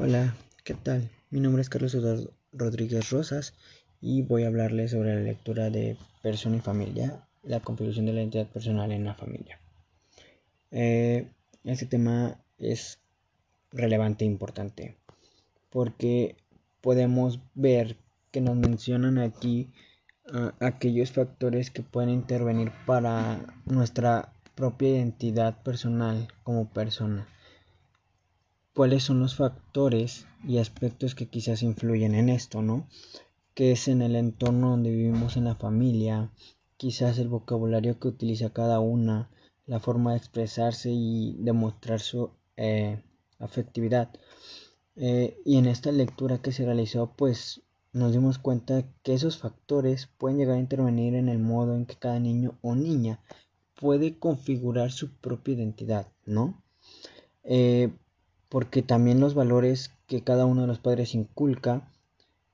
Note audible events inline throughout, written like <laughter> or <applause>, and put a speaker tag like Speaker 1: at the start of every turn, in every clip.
Speaker 1: Hola, ¿qué tal? Mi nombre es Carlos Eduardo Rodríguez Rosas y voy a hablarles sobre la lectura de persona y familia, la configuración de la identidad personal en la familia. Eh, este tema es relevante e importante porque podemos ver que nos mencionan aquí uh, aquellos factores que pueden intervenir para nuestra propia identidad personal como persona cuáles son los factores y aspectos que quizás influyen en esto, ¿no? Que es en el entorno donde vivimos en la familia, quizás el vocabulario que utiliza cada una, la forma de expresarse y demostrar su eh, afectividad. Eh, y en esta lectura que se realizó, pues nos dimos cuenta que esos factores pueden llegar a intervenir en el modo en que cada niño o niña puede configurar su propia identidad, ¿no? Eh, porque también los valores que cada uno de los padres inculca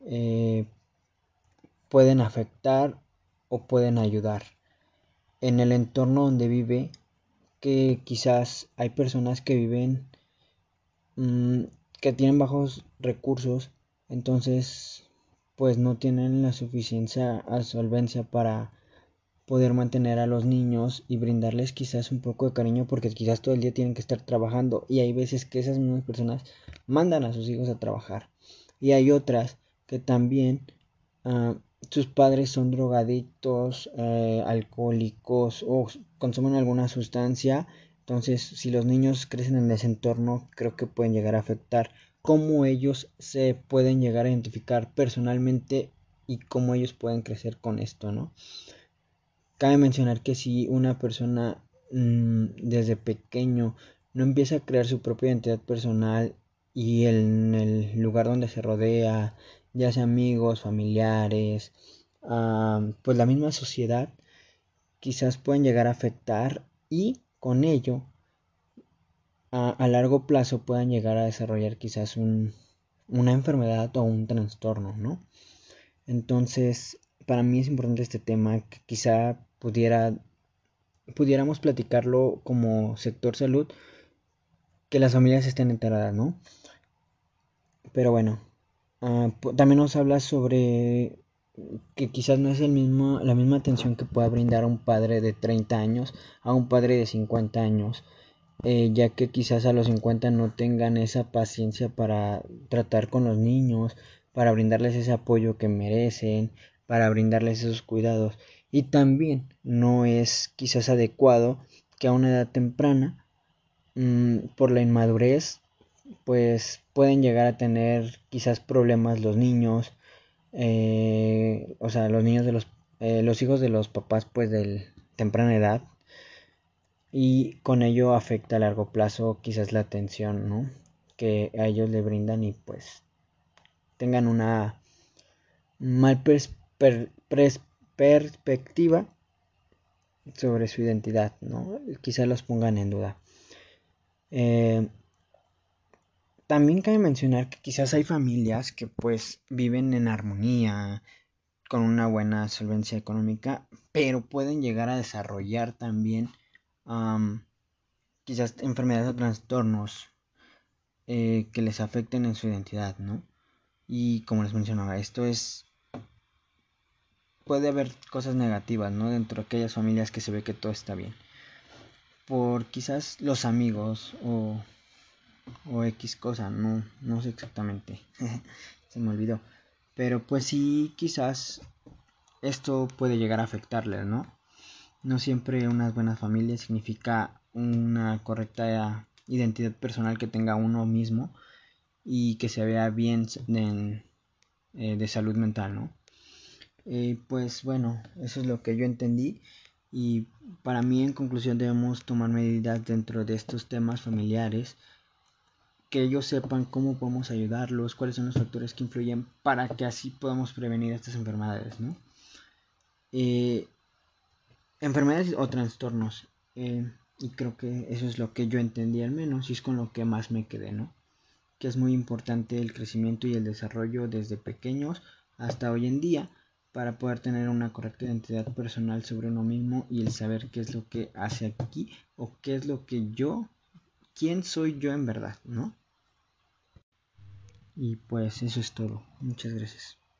Speaker 1: eh, pueden afectar o pueden ayudar. En el entorno donde vive, que quizás hay personas que viven, mm, que tienen bajos recursos, entonces pues no tienen la suficiencia solvencia para poder mantener a los niños y brindarles quizás un poco de cariño porque quizás todo el día tienen que estar trabajando y hay veces que esas mismas personas mandan a sus hijos a trabajar y hay otras que también uh, sus padres son drogadictos, eh, alcohólicos o consumen alguna sustancia entonces si los niños crecen en ese entorno creo que pueden llegar a afectar cómo ellos se pueden llegar a identificar personalmente y cómo ellos pueden crecer con esto, ¿no? Cabe mencionar que si una persona mmm, desde pequeño no empieza a crear su propia identidad personal y en el lugar donde se rodea, ya sea amigos, familiares, pues la misma sociedad, quizás pueden llegar a afectar y con ello a, a largo plazo puedan llegar a desarrollar quizás un, una enfermedad o un trastorno, ¿no? Entonces, para mí es importante este tema que quizá pudiera pudiéramos platicarlo como sector salud que las familias estén enteradas, ¿no? Pero bueno, uh, también nos habla sobre que quizás no es el mismo, la misma atención que pueda brindar un padre de 30 años a un padre de 50 años, eh, ya que quizás a los 50 no tengan esa paciencia para tratar con los niños, para brindarles ese apoyo que merecen, para brindarles esos cuidados. Y también no es quizás adecuado que a una edad temprana, mmm, por la inmadurez, pues pueden llegar a tener quizás problemas los niños, eh, o sea, los niños de los, eh, los hijos de los papás, pues de temprana edad, y con ello afecta a largo plazo quizás la atención, ¿no? Que a ellos le brindan y pues tengan una mal per perspectiva sobre su identidad, ¿no? Quizás los pongan en duda. Eh, también cabe mencionar que quizás hay familias que pues viven en armonía, con una buena solvencia económica, pero pueden llegar a desarrollar también quizás enfermedades o trastornos eh, que les afecten en su identidad, ¿no? Y como les mencionaba, esto es puede haber cosas negativas, ¿no? Dentro de aquellas familias que se ve que todo está bien. Por quizás los amigos o, o X cosa, no, no sé exactamente. <laughs> se me olvidó. Pero pues sí, quizás esto puede llegar a afectarles, ¿no? No siempre unas buenas familias significa una correcta identidad personal que tenga uno mismo y que se vea bien de, eh, de salud mental, ¿no? Eh, pues bueno, eso es lo que yo entendí y para mí en conclusión debemos tomar medidas dentro de estos temas familiares que ellos sepan cómo podemos ayudarlos, cuáles son los factores que influyen para que así podamos prevenir estas enfermedades, ¿no? Eh, enfermedades o trastornos. Eh, y creo que eso es lo que yo entendí al menos y es con lo que más me quedé, ¿no? Que es muy importante el crecimiento y el desarrollo desde pequeños hasta hoy en día para poder tener una correcta identidad personal sobre uno mismo y el saber qué es lo que hace aquí o qué es lo que yo, quién soy yo en verdad, ¿no? Y pues eso es todo. Muchas gracias.